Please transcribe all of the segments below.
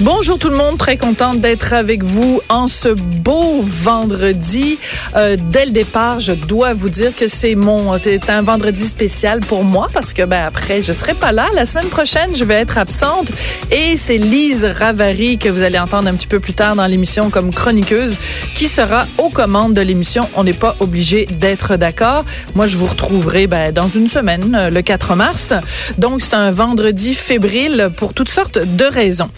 Bonjour tout le monde, très contente d'être avec vous en ce beau vendredi. Euh, dès le départ, je dois vous dire que c'est mon, c'est un vendredi spécial pour moi parce que ben après, je serai pas là. La semaine prochaine, je vais être absente et c'est Lise Ravary que vous allez entendre un petit peu plus tard dans l'émission comme chroniqueuse qui sera aux commandes de l'émission. On n'est pas obligé d'être d'accord. Moi, je vous retrouverai ben, dans une semaine, euh, le 4 mars. Donc, c'est un vendredi fébrile pour toutes sortes de raisons.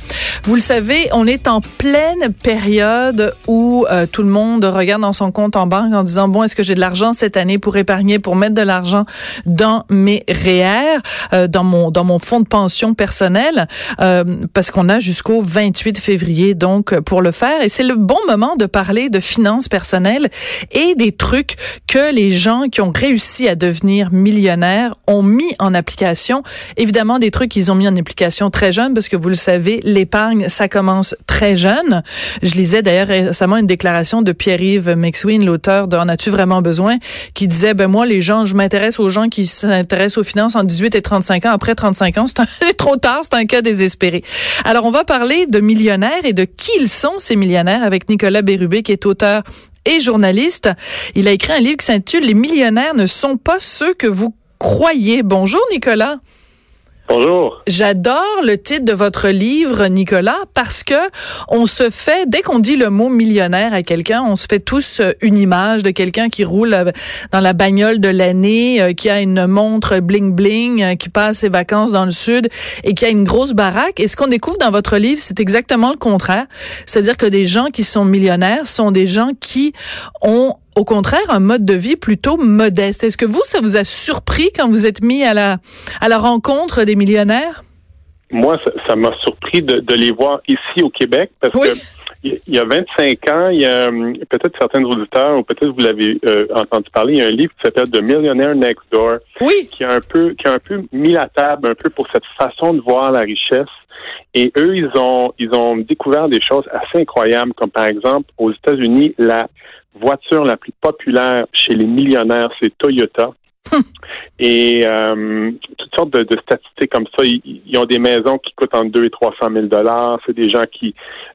Vous le savez, on est en pleine période où euh, tout le monde regarde dans son compte en banque en disant bon, est-ce que j'ai de l'argent cette année pour épargner, pour mettre de l'argent dans mes REER, euh, dans mon dans mon fonds de pension personnel, euh, parce qu'on a jusqu'au 28 février donc pour le faire et c'est le bon moment de parler de finances personnelles et des trucs que les gens qui ont réussi à devenir millionnaires ont mis en application. Évidemment, des trucs qu'ils ont mis en application très jeunes parce que vous le savez, l'épargne ça commence très jeune. Je lisais d'ailleurs récemment une déclaration de Pierre-Yves McSween, l'auteur de En as-tu vraiment besoin, qui disait, ben moi, les gens, je m'intéresse aux gens qui s'intéressent aux finances en 18 et 35 ans. Après 35 ans, c'est trop tard, c'est un cas désespéré. Alors, on va parler de millionnaires et de qui ils sont, ces millionnaires, avec Nicolas Bérubé, qui est auteur et journaliste. Il a écrit un livre qui s'intitule Les millionnaires ne sont pas ceux que vous croyez. Bonjour, Nicolas. Bonjour. J'adore le titre de votre livre, Nicolas, parce que on se fait, dès qu'on dit le mot millionnaire à quelqu'un, on se fait tous euh, une image de quelqu'un qui roule euh, dans la bagnole de l'année, euh, qui a une montre bling bling, qui passe ses vacances dans le sud et qui a une grosse baraque. Et ce qu'on découvre dans votre livre, c'est exactement le contraire. C'est-à-dire que des gens qui sont millionnaires sont des gens qui ont au contraire un mode de vie plutôt modeste. Est-ce que vous, ça vous a surpris quand vous êtes mis à la, à la rencontre des millionnaires? Moi, ça m'a surpris de, de, les voir ici au Québec parce que il y a 25 ans, il y a hum, peut-être certains auditeurs ou peut-être vous l'avez euh, entendu parler, il y a un livre qui s'appelle The Millionaire Next Door, oui. qui a un peu qui a un peu mis la table un peu pour cette façon de voir la richesse. Et eux, ils ont ils ont découvert des choses assez incroyables, comme par exemple aux États-Unis, la voiture la plus populaire chez les millionnaires, c'est Toyota. Et euh, toutes sortes de, de, statistiques comme ça. Ils, ils, ont des maisons qui coûtent entre 2 et 300 000 dollars. C'est des gens qui,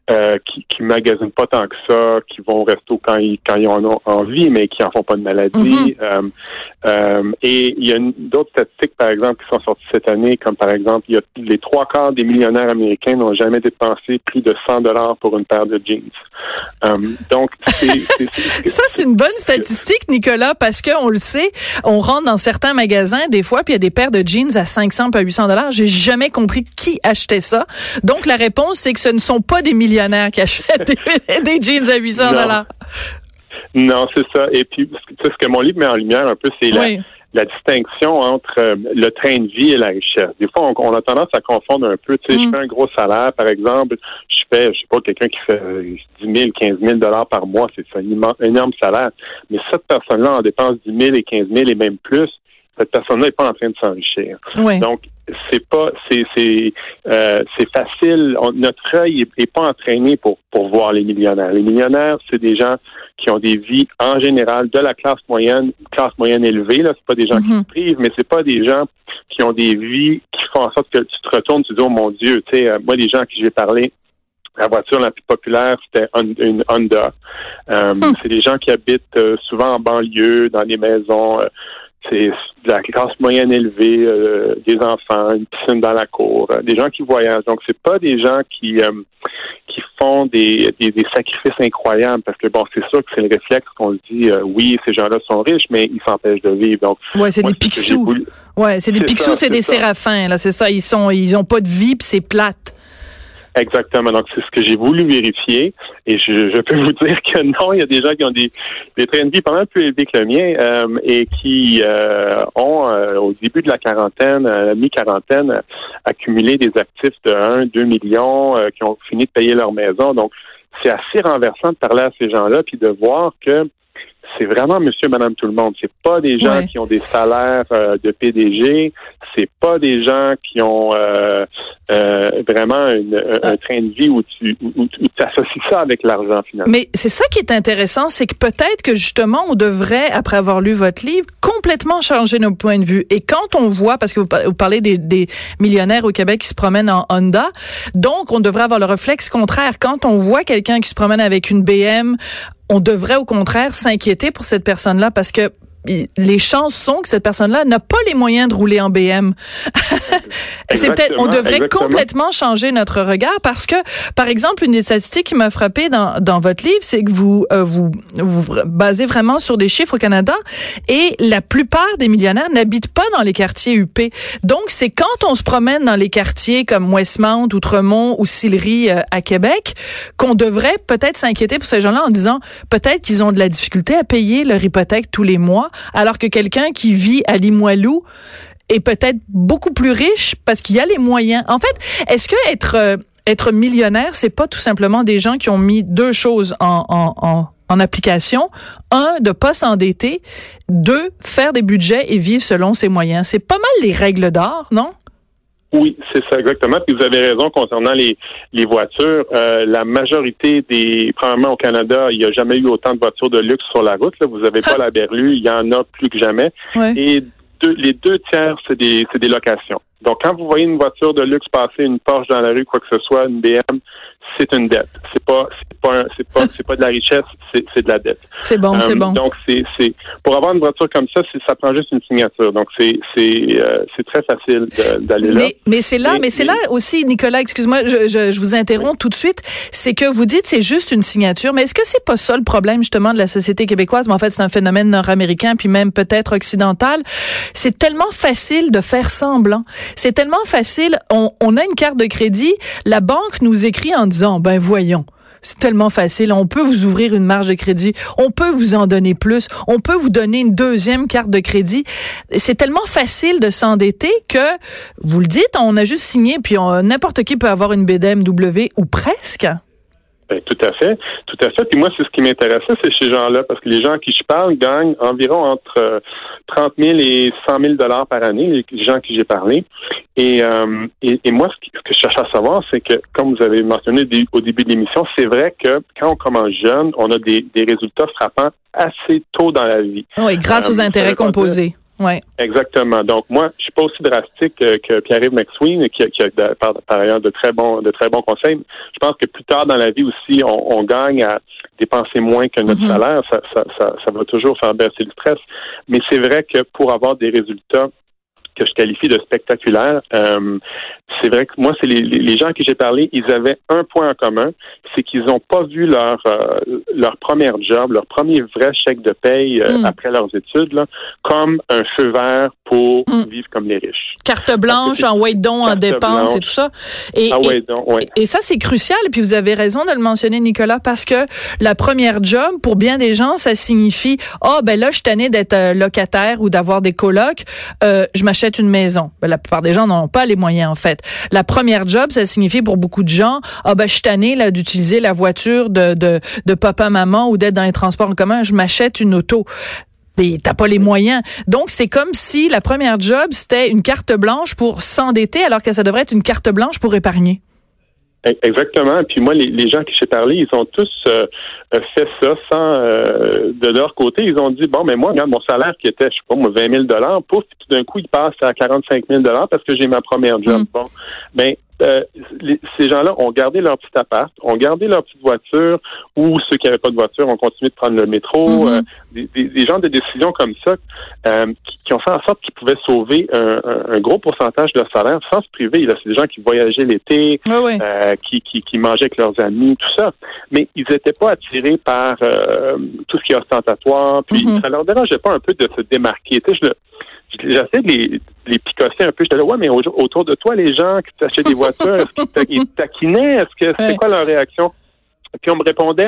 euh, qui qui magasinent pas tant que ça, qui vont au resto quand ils quand ils en ont envie, mais qui en font pas de maladie. Mm-hmm. euh, euh, et il y a d'autres statistiques, par exemple, qui sont sorties cette année, comme par exemple, il y a les trois quarts des millionnaires américains n'ont jamais dépensé plus de 100 dollars pour une paire de jeans. Donc, c'est, ça c'est une bonne statistique, Nicolas, parce que on le sait, on rentre dans certains magasins des fois, puis il y a des paires de jeans à 500 à 800 dollars. J'ai jamais compris qui achetait ça. Donc la réponse, c'est que ce ne sont pas des millionnaires qui achètent des, des jeans à 800 dollars. Non, c'est ça. Et puis, ce que mon livre met en lumière un peu, c'est oui. la, la, distinction entre euh, le train de vie et la richesse. Des fois, on, on a tendance à confondre un peu. Tu sais, Mm. je fais un gros salaire, par exemple, je fais, je sais pas, quelqu'un qui fait euh, 10 000, 15 000 dollars par mois, c'est un énorme salaire. Mais cette personne-là en dépense 10 000 et 15 000 et même plus. Cette personne-là n'est pas en train de s'enrichir. Oui. Donc, c'est pas, c'est, c'est, euh, c'est facile. On, notre œil est, est, pas entraîné pour pour voir les millionnaires. Les millionnaires, c'est des gens qui ont des vies en général de la classe moyenne, classe moyenne élevée. Là, c'est pas des gens Mhm. qui se privent, mais c'est pas des gens qui ont des vies qui font en sorte que tu te retournes, tu dis oh mon Dieu, tu sais, euh, moi les gens à qui je vais parler. La voiture la plus populaire, c'était une Honda. Euh, Hmm. C'est des gens qui habitent euh, souvent en banlieue, dans des maisons. euh, c'est de la classe moyenne élevée, euh, des enfants, une piscine dans la cour, euh, des gens qui voyagent. Donc, c'est pas des gens qui euh, qui font des, des, des, sacrifices incroyables parce que bon, c'est sûr que c'est le réflexe qu'on se dit oui, ces gens-là sont riches, mais ils s'empêchent de vivre. Donc, ouais, c'est des pixous. Ouais, c'est des pixous, c'est des séraphins. Là, c'est ça. Ils sont, ils ont pas de vie, puis c'est plate. Exactement. Donc, c'est ce que j'ai voulu vérifier. Et je, je, peux vous dire que non, il y a des gens qui ont des, des trains de vie mal plus élevés que le mien euh, et qui euh, ont, euh, au début de la quarantaine, mi-quarantaine, accumulé des actifs de 1, 2 millions, qui ont fini de payer leur maison. Donc, c'est assez renversant de parler à ces gens-là puis de voir que c'est vraiment monsieur, madame, tout le monde. C'est pas des gens qui ont des salaires de PDG. C'est pas des gens qui ont euh, euh, vraiment une, un ah. train de vie où tu où, associes ça avec l'argent finalement. Mais c'est ça qui est intéressant, c'est que peut-être que justement on devrait, après avoir lu votre livre, complètement changer nos points de vue. Et quand on voit, parce que vous parlez des, des millionnaires au Québec qui se promènent en Honda, donc on devrait avoir le réflexe contraire. Quand on voit quelqu'un qui se promène avec une BM, on devrait au contraire s'inquiéter pour cette personne-là parce que les chances sont que cette personne-là n'a pas les moyens de rouler en BM. c'est peut-être, on devrait complètement changer notre regard parce que, par exemple, une des statistiques qui m'a frappé dans, dans votre livre, c'est que vous, euh, vous vous basez vraiment sur des chiffres au Canada et la plupart des millionnaires n'habitent pas dans les quartiers UP. Donc, c'est quand on se promène dans les quartiers comme Westmount, Outremont ou Sillery euh, à Québec qu'on devrait peut-être s'inquiéter pour ces gens-là en disant peut-être qu'ils ont de la difficulté à payer leur hypothèque tous les mois alors que quelqu'un qui vit à Limoilou est peut-être beaucoup plus riche parce qu'il y a les moyens. En fait, est-ce que être euh, être millionnaire, c'est pas tout simplement des gens qui ont mis deux choses en, en, en, application? Un, de pas s'endetter. Deux, faire des budgets et vivre selon ses moyens. C'est pas mal les règles d'or, non? Oui, c'est ça exactement. Puis vous avez raison concernant les, les voitures. Euh, la majorité des, premièrement au Canada, il n'y a jamais eu autant de voitures de luxe sur la route. Là. Vous n'avez pas la berlue, il y en a plus que jamais. Et les deux tiers, c'est des, des locations. Donc, quand vous voyez une voiture de luxe passer, une Porsche dans la rue, quoi que ce soit, une BM, c'est une dette. C'est pas, c'est pas, c'est pas, c'est pas de la richesse, c'est, c'est de la dette. C'est bon, c'est euh, bon. Donc, c'est, c'est, pour avoir une voiture comme ça, ça prend juste une signature. Donc, c'est, c'est, euh, c'est très facile d'aller là. Mais, c'est là, mais, c'est là aussi, Nicolas, excuse-moi, je, je, je, vous interromps tout de suite. C'est que vous dites c'est juste une signature, mais est-ce que c'est pas ça le problème justement de la société québécoise? Mais en fait, c'est un phénomène nord-américain, puis même peut-être occidental. C'est tellement facile de faire semblant. C'est tellement facile. On, on a une carte de crédit, la banque nous écrit en disant ben voyons, c'est tellement facile. On peut vous ouvrir une marge de crédit. On peut vous en donner plus. On peut vous donner une deuxième carte de crédit. C'est tellement facile de s'endetter que, vous le dites, on a juste signé, puis n'importe qui peut avoir une BDMW ou presque. Ben, tout à fait, tout à fait. Puis moi, c'est ce qui m'intéressait, c'est ces gens-là, parce que les gens à qui je parle gagnent environ entre 30 euh, 000 et 100 000 dollars par année, les gens à qui j'ai parlé. Et, euh, et, et, moi, ce que je cherche à savoir, c'est que, comme vous avez mentionné au début de l'émission, c'est vrai que quand on commence jeune, on a des, des résultats frappants assez tôt dans la vie. Oui, grâce aux euh, intérêts composés. Ouais. Exactement. Donc moi, je suis pas aussi drastique que Pierre-Yves McSween, qui, qui a par, ailleurs de très bons de très bons conseils. Je pense que plus tard dans la vie aussi, on, gagne à dépenser moins que notre mm-hmm. salaire. Ça, ça, ça, ça va toujours faire baisser le stress. Mais c'est vrai que pour avoir des résultats que je qualifie de spectaculaire. Euh, c'est vrai que moi, c'est les, les, gens à qui j'ai parlé, ils avaient un point en commun, c'est qu'ils n'ont pas vu leur euh, leur premier job, leur premier vrai chèque de paye euh, mm. après leurs études, là, comme un feu vert pour mm. vivre comme les riches. Carte blanche, en wait don, en dépenses et tout ça. Et, et, et ça, c'est crucial. Et puis vous avez raison de le mentionner, Nicolas, parce que la première job, pour bien des gens, ça signifie, ah oh, ben là, je suis d'être locataire ou d'avoir des colocs, je m'achète une maison. Ben, la plupart des gens n'ont pas les moyens, en fait. La première job, ça signifie pour beaucoup de gens, ah ben, je suis tanné, là, d'utiliser la voiture de, de, de papa-maman ou d'être dans les transports en commun, je m'achète une auto mais t'as pas les moyens. Donc c'est comme si la première job c'était une carte blanche pour s'endetter alors que ça devrait être une carte blanche pour épargner. Exactement. Puis moi, les, les gens qui j'ai parlé, ils ont tous euh, fait ça sans euh, de leur côté. Ils ont dit bon, mais moi, regarde, mon salaire qui était, je sais pas, moi, 20 000 dollars, pouf, tout d'un coup, il passe à 45 000 dollars parce que j'ai ma première job. Mm. Bon, ben euh, les- ces gens-là ont gardé leur petit appart, ont gardé leur petite voiture, ou ceux qui n'avaient pas de voiture ont continué de prendre le métro. Mhm. euh, des, des, des genres de décisions comme ça euh, qui, qui ont fait en sorte qu'ils pouvaient sauver un, un- gros pourcentage de leur salaire sans se priver. C'est des gens qui voyageaient l'été, Oui, oui. euh, qui, qui, qui mangeaient avec leurs amis, tout ça. Mais ils n'étaient pas attirés par euh, tout ce qui est ostentatoire. Puis Mhm. ça leur dérangeait pas un peu de se démarquer. Tu sais, je le- je- J'essaie de les, les picosser un peu. J'étais là, ouais, mais au- autour de toi, les gens qui t'achètent des voitures, est-ce qu'ils ta- taquinaient? Est-ce que c'était Ouais. quoi leur réaction? Puis on me répondait,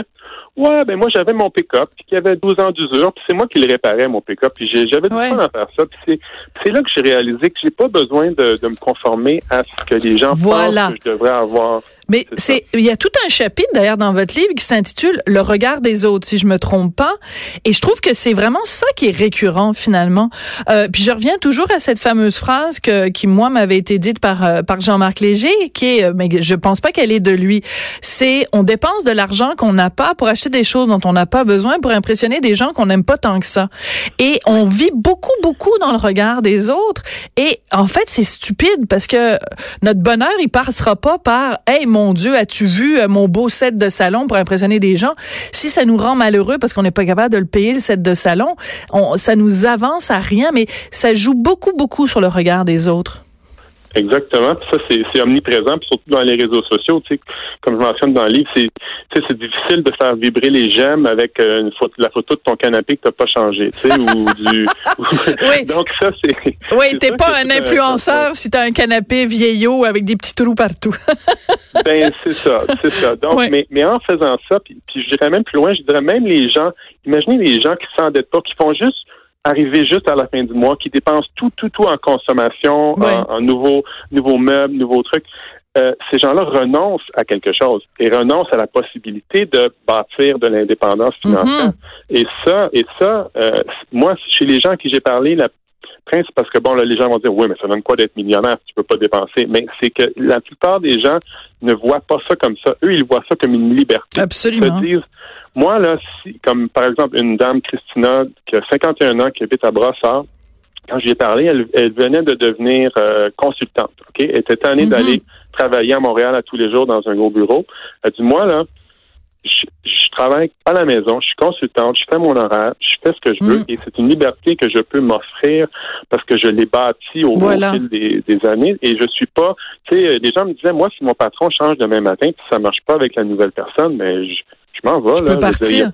ouais, ben moi j'avais mon pick-up, puis qui avait 12 ans d'usure, puis c'est moi qui le réparais, mon pick-up, puis j'avais du Ouais. fun à faire ça. Puis c'est- puis c'est là que j'ai réalisé que j'ai pas besoin de, de me conformer à ce que les gens Voilà. pensent que je devrais avoir. Mais C'est il y a tout un chapitre d'ailleurs dans votre livre qui s'intitule Le regard des autres, si je me trompe pas. Et je trouve que c'est vraiment ça qui est récurrent finalement. Euh, puis je reviens toujours à cette fameuse phrase que, qui moi m'avait été dite par euh, par Jean-Marc Léger, qui est, euh, mais je pense pas qu'elle est de lui. C'est on dépense de l'argent qu'on n'a pas pour acheter des choses dont on n'a pas besoin pour impressionner des gens qu'on n'aime pas tant que ça. Et on vit beaucoup beaucoup dans le regard des autres. Et en fait c'est stupide parce que notre bonheur il passera pas par hey mon Dieu as-tu vu euh, mon beau set de salon pour impressionner des gens? Si ça nous rend malheureux parce qu'on n'est pas capable de le payer le set de salon on, ça nous avance à rien mais ça joue beaucoup beaucoup sur le regard des autres Exactement. Puis ça, c'est omniprésent, puis surtout dans les réseaux sociaux. Tu sais, comme je mentionne dans le livre, c'est tu sais, difficile de faire vibrer les j'aime avec euh, une photo, la photo de ton canapé que t'as pas changé, tu sais, ou du. Oui. Donc ça, c'est. oui t'es pas un influenceur si t'as un canapé vieillot avec des petits trous partout Ben c'est ça, c'est ça. Donc, mais, mais en faisant ça, puis, puis je dirais même plus loin, je dirais même les gens, imaginez les gens qui s'endettent pas, qui font juste arriver juste à la fin du mois, qui dépensent tout, tout, tout en consommation, en, en nouveaux, nouveaux meubles, nouveaux trucs. Euh, ces gens-là renoncent à quelque chose et renoncent à la possibilité de bâtir de l'indépendance financière. Mhm. Et ça, et ça, euh, moi, chez les gens à qui j'ai parlé, la crainte, c'est parce que bon, là, les gens vont dire oui, mais ça donne quoi d'être millionnaire si tu peux pas dépenser? Mais c'est que la plupart des gens ne voient pas ça comme ça. Eux, ils voient ça comme une liberté. absolument Ils se disent, moi, là, si, comme par exemple une dame, Christina, qui a 51 ans, qui habite à Brossard, quand j'y ai parlé, elle, elle venait de devenir euh, consultante. Ok, Elle était tannée Mhm. d'aller travailler à Montréal à tous les jours dans un gros bureau. Elle dit, moi, là, je, je travaille à la maison, je suis consultante, je fais mon horaire, je fais ce que je veux Mm. et c'est une liberté que je peux m'offrir parce que je l'ai bâtie au, Voilà. fil des, des années et je suis pas, tu sais, les gens me disaient, moi, si mon patron change demain matin puis ça marche pas avec la nouvelle personne, mais je, je m'en vais, là. peux partir.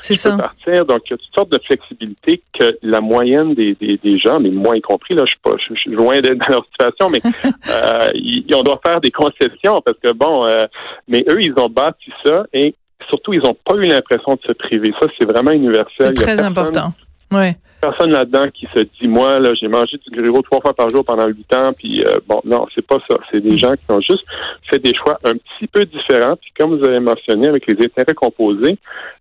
c'est ça peux partir. Donc, il y a toutes sortes de flexibilités que la moyenne des, des, des gens, mais moi y compris, là, je suis pas, je, suis loin d'être dans leur situation, mais euh, on doit faire des concessions parce que bon, euh, mais eux, ils ont bâti ça et surtout, ils n'ont pas eu l'impression de se priver. Ça, c'est vraiment universel. c'est très important ouais Personne là-dedans qui se dit, moi, là, j'ai mangé du gruau trois fois par jour pendant huit ans, puis euh, bon, non, c'est pas ça. C'est des gens qui ont juste fait des choix un petit peu différents. Puis comme vous avez mentionné, avec les intérêts composés,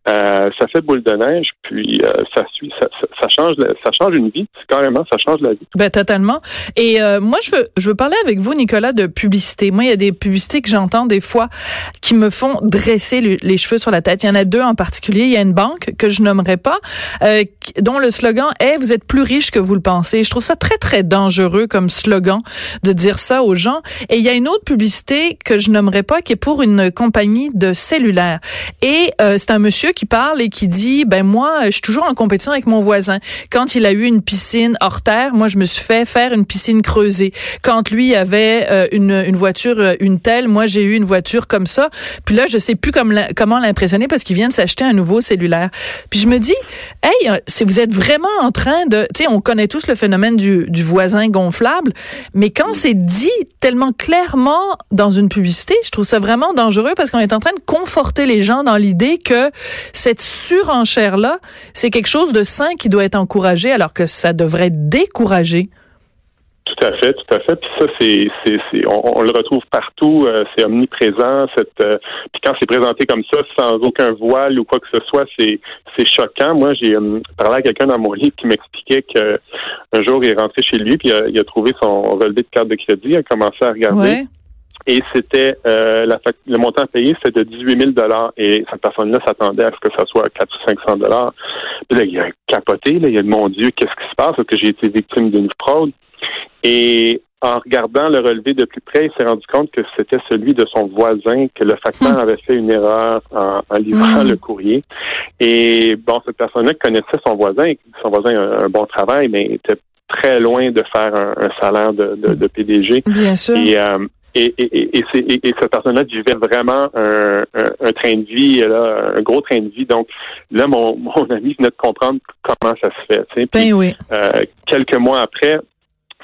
euh, ça fait boule de neige, puis euh, ça suit, ça, ça, ça change, ça change une vie. Carrément, ça change la vie. Ben totalement. Et moi je veux je veux parler avec vous Nicolas de publicité. Moi il y a des publicités que j'entends des fois qui me font dresser le- les cheveux sur la tête. Il y en a deux en particulier. Il y a une banque que je nommerai pas dont le slogan est vous êtes plus riche que vous le pensez. Je trouve ça très très dangereux comme slogan de dire ça aux gens. Et il y a une autre publicité que je nommerai pas qui est pour une compagnie de cellulaire. Et euh, c'est un monsieur qui parle et qui dit ben moi je suis toujours en compétition avec mon voisin. Quand il a eu une piscine hors terre, moi je me suis fait faire une piscine creusée. Quand lui avait euh, une, voiture euh, une telle, moi j'ai eu une voiture comme ça. Puis là je sais plus comment l'impressionner parce qu'il vient de s'acheter un nouveau cellulaire. Puis je me dis hey euh, si vous êtes vraiment en train de tu sais on connaît tous le phénomène du, du voisin gonflable, mais quand c'est dit tellement clairement dans une publicité, je trouve ça vraiment dangereux parce qu'on est en train de conforter les gens dans l'idée que cette surenchère-là, c'est quelque chose de sain qui doit être encouragé alors que ça devrait être découragé. Tout à fait, tout à fait. Puis ça, c'est, c'est, c'est on, on le retrouve partout. euh, c'est omniprésent. Cette, euh, puis quand c'est présenté comme ça, sans aucun voile ou quoi que ce soit, c'est, c'est choquant. Moi, j'ai euh, parlé à quelqu'un dans mon livre qui m'expliquait que un jour, il est rentré chez lui, puis il a, il a trouvé son relevé de carte de crédit, il a commencé à regarder. Ouais. Et c'était euh, la fac- le montant payé, c'était de 18 000 dollars. Et cette personne-là s'attendait à ce que ça soit 400 ou 500 dollars. Puis là, il a capoté. Là, il a dit, mon Dieu, qu'est-ce qui se passe? Est-ce que j'ai été victime d'une fraude? Et en regardant le relevé de plus près, il s'est rendu compte que c'était celui de son voisin, que le facteur avait fait une erreur en, en livrant Hmm. le courrier. Et bon, cette personne-là connaissait son voisin, son voisin a un bon travail, mais était très loin de faire un, un salaire de, de, de PDG. Bien sûr. Et, euh, et, et, et, et, et- et cette personne-là vivait vraiment un, un, un train de vie, là, un gros train de vie. Donc là, mon, mon ami venait de comprendre comment ça se fait. tu sais. Puis, Ben oui. euh, quelques mois après,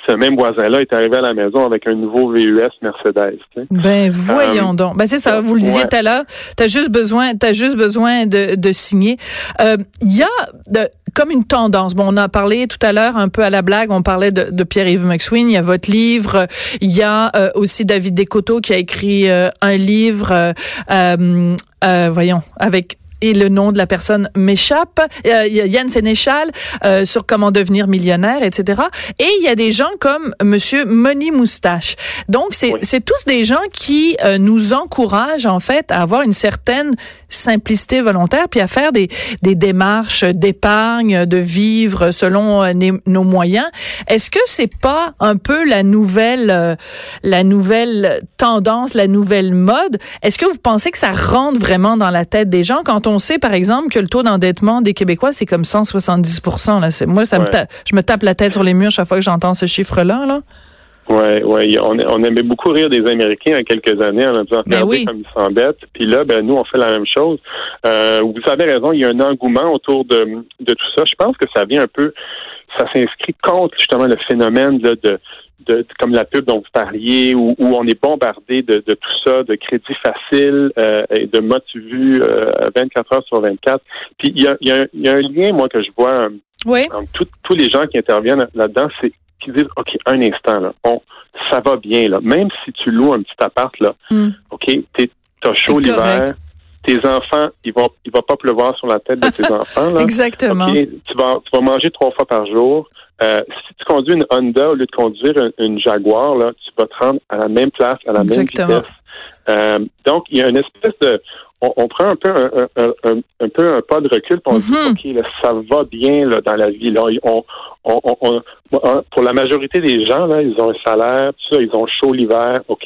ce même voisin-là est arrivé à la maison avec un nouveau VUS Mercedes. Ben voyons Euh, donc. Ben c'est ça, vous le disiez tout à l'heure. T'as juste besoin, t'as juste besoin de, de signer. Euh, Il y a de, comme une tendance. Bon, on a parlé tout à l'heure un peu à la blague. On parlait de, de Pierre-Yves McSween. Il y a votre livre. Il y a euh, aussi David Descoteaux qui a écrit euh, un livre. euh, euh, euh, voyons avec et le nom de la personne m'échappe. Euh, Yann Sénéchal euh, sur comment devenir millionnaire, etc. Et il y a des gens comme Monsieur Money Moustache. Donc c'est Oui. c'est tous des gens qui euh, nous encouragent en fait à avoir une certaine simplicité volontaire puis à faire des des démarches d'épargne, de vivre selon euh, nos moyens. Est-ce que c'est pas un peu la nouvelle euh, la nouvelle tendance, la nouvelle mode? Est-ce que vous pensez que ça rentre vraiment dans la tête des gens quand on sait par exemple que le taux d'endettement des Québécois c'est comme 170 là, moi ça me je me tape la tête sur les murs chaque fois que j'entends ce chiffre là là. Ouais, ouais. On, on aimait beaucoup rire des Américains il y a quelques années en disant Ben regardez oui. comme ils s'embêtent. Puis là, ben nous, on fait la même chose. Euh, vous avez raison, il y a un engouement autour de, de tout ça. Je pense que ça vient un peu, ça s'inscrit contre justement le phénomène là, de, de, comme la pub dont vous parliez, où, où on est bombardé de, de tout ça, de crédits faciles euh, et de modes vus euh, 24 heures sur 24. Puis il y a, il y, a, un- il y a un lien, moi, que je vois euh, Oui. tout- tous les gens qui interviennent là-dedans, c'est qui disent, OK, un instant, là, on, ça va bien, là. Même si tu loues un petit appart, là, Hmm. OK, t'es- t'as chaud l'hiver, tes enfants, ils vont, il va pas pleuvoir sur la tête de tes enfants, là. Exactement. OK, tu vas, tu vas manger trois fois par jour. Euh, si tu conduis une Honda au lieu de conduire une, une Jaguar, là, tu vas te rendre à la même place, à la Exactement. même vitesse. Euh, donc, il y a une espèce de... On, on prend un peu un, un, un, un peu un pas de recul, puis on Mhm. dit, OK, là, ça va bien là, dans la vie. Là. On, on, on, on- on- pour la majorité des gens, là, ils ont un salaire, tout ça, ils ont chaud l'hiver, OK.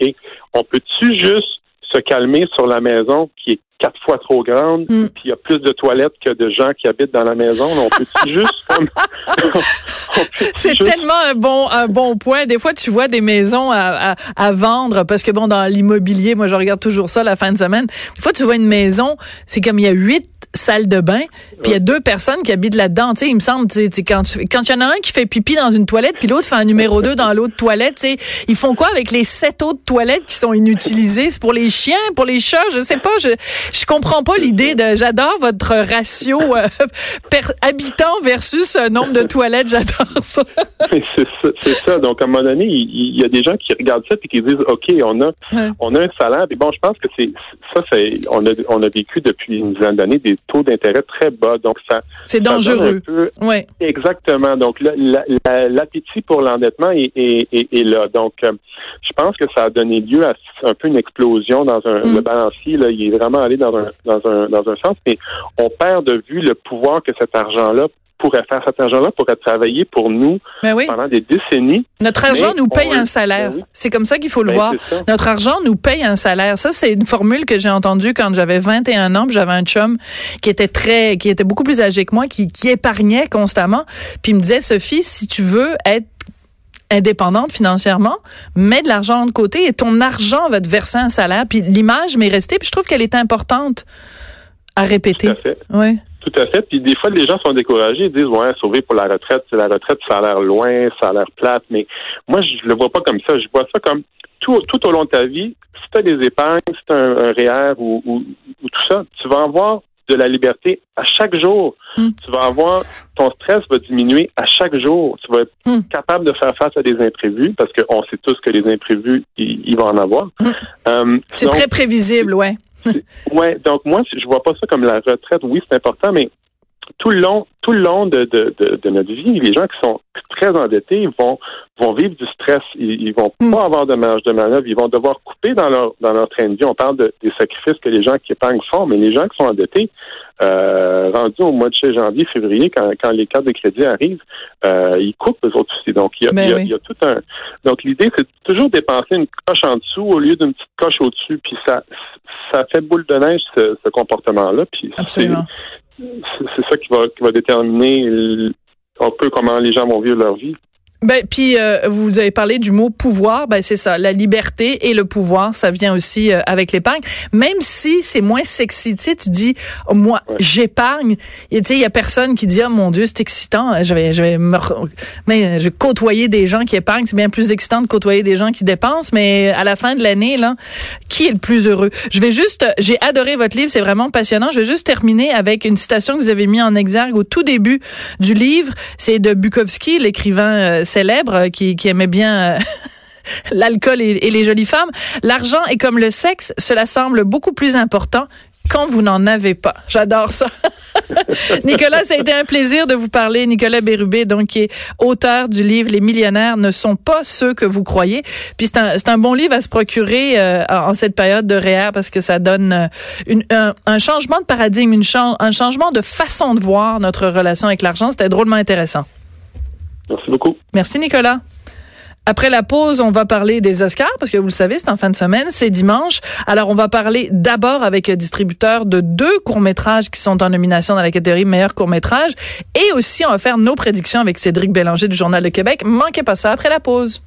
On peut-tu juste se calmer sur la maison qui est quatre fois trop grande, Mm. puis il y a plus de toilettes que de gens qui habitent dans la maison. on peut juste comme C'est tellement un bon un bon point. Des fois, tu vois des maisons à, à, à vendre parce que bon, dans l'immobilier, moi, je regarde toujours ça la fin de semaine. Des fois, tu vois une maison, c'est comme il y a huit salles de bain, puis il y a deux personnes qui habitent là-dedans. Tu sais, il me semble, tu sais, tu sais, quand tu- quand il y en a un qui fait pipi dans une toilette, puis l'autre fait un numéro deux dans l'autre toilette, tu sais, ils font quoi avec les sept autres toilettes qui sont inutilisées? C'est pour les chiens, pour les chats, je sais pas. Je je comprends pas l'idée de. J'adore votre ratio euh, per, habitant versus euh, nombre de toilettes. J'adore ça. C'est ça. Donc, à un moment donné, il, il y a des gens qui regardent ça et qui disent, OK, on a, on a un salaire. Et bon, je pense que c'est ça, c'est, on a, on a vécu depuis une dizaine d'années des taux d'intérêt très bas. Donc, ça, C'est dangereux. peu- Ouais. exactement. Donc, là, la- la- l'appétit pour l'endettement est, est, est- est là. Donc, euh, je pense que ça a donné lieu à un peu une explosion dans un, Mm. le balancier. Là, il est vraiment allé dans un, dans un, dans un sens, mais on perd de vue le pouvoir que cet argent-là pourrait faire. Cet argent-là pourrait travailler pour nous Ben oui. pendant des décennies. Notre argent nous paye un salaire. Oui. C'est comme ça qu'il faut le Ben, voir. Notre argent nous paye un salaire. Ça, c'est une formule que j'ai entendue quand j'avais 21 ans. J'avais un chum qui était très, qui était beaucoup plus âgé que moi, qui, qui épargnait constamment. Puis il me disait, Sophie, si tu veux être indépendante financièrement, mets de l'argent de côté et ton argent va te verser un salaire. Puis l'image m'est restée, puis je trouve qu'elle est importante à répéter. Tout à fait. Oui. Tout à fait. Puis des fois, les gens sont découragés, ils disent ouais, sauver pour la retraite, c'est la retraite, ça a l'air loin, ça a l'air plate. Mais moi, je le vois pas comme ça. Je vois ça comme tout, tout au long de ta vie. Si tu as des épargnes, si tu as un, un REER ou, ou, ou tout ça, tu vas avoir de la liberté à chaque jour. Mm. Tu vas avoir ton stress va diminuer à chaque jour. Tu vas être Mm. capable de faire face à des imprévus parce qu'on sait tous que les imprévus, il, va en avoir. Mm. Euh, C'est très prévisible, ouais. Ouais, donc moi, je vois pas ça comme la retraite. Oui, c'est important, mais tout le long, tout le long de, de, de, de notre vie, les gens qui sont très endettés vont vont vivre du stress, ils, ils vont Mm. pas avoir de marge de manœuvre, ils vont devoir couper dans leur dans leur train de vie. On parle de- des sacrifices que les gens qui épargnent font, mais les gens qui sont endettés, euh, rendus au mois de janvier, février, quand, quand les cartes de crédit arrivent, euh, ils coupent eux autres aussi. Donc il y a, Ben il y a- oui. il y a tout un. Donc l'idée c'est de toujours dépenser une coche en dessous au lieu d'une petite coche au-dessus, puis ça ça fait boule de neige ce, ce comportement-là. Puis Absolument. C'est ça qui va qui va déterminer un peu comment les gens vont vivre leur vie. Ben puis euh, vous avez parlé du mot pouvoir, ben c'est ça, la liberté et le pouvoir, ça vient aussi euh, avec l'épargne. Même si c'est moins sexy, tu sais, tu dis oh, moi Ouais. j'épargne, tu sais il y a personne qui dit oh mon dieu, c'est excitant, je vais je vais me re- mais euh, je vais côtoyer des gens qui épargnent, c'est bien plus excitant de côtoyer des gens qui dépensent, mais à la fin de l'année là, qui est le plus heureux? Je vais juste j'ai adoré votre livre, c'est vraiment passionnant. Je vais juste terminer avec une citation que vous avez mis en exergue au tout début du livre, c'est de Bukowski, l'écrivain euh, célèbre euh, qui, aimait bien euh, l'alcool et, les jolies femmes. L'argent est comme le sexe, cela semble beaucoup plus important quand vous n'en avez pas. J'adore ça. Nicolas, ça a été un plaisir de vous parler. Nicolas Bérubé, donc, qui est auteur du livre Les millionnaires ne sont pas ceux que vous croyez. Puis c'est un, bon livre à se procurer euh, en cette période de REER parce que ça donne un, changement de paradigme, un changement de façon de voir notre relation avec l'argent. C'était drôlement intéressant. Merci beaucoup. Merci Nicolas. Après la pause, on va parler des Oscars parce que vous le savez, c'est en fin de semaine, c'est dimanche. Alors on va parler d'abord avec un distributeur de deux courts-métrages qui sont en nomination dans la catégorie meilleur court-métrage et aussi on va faire nos prédictions avec Cédric Bélanger du Journal de Québec. Manquez pas ça après la pause.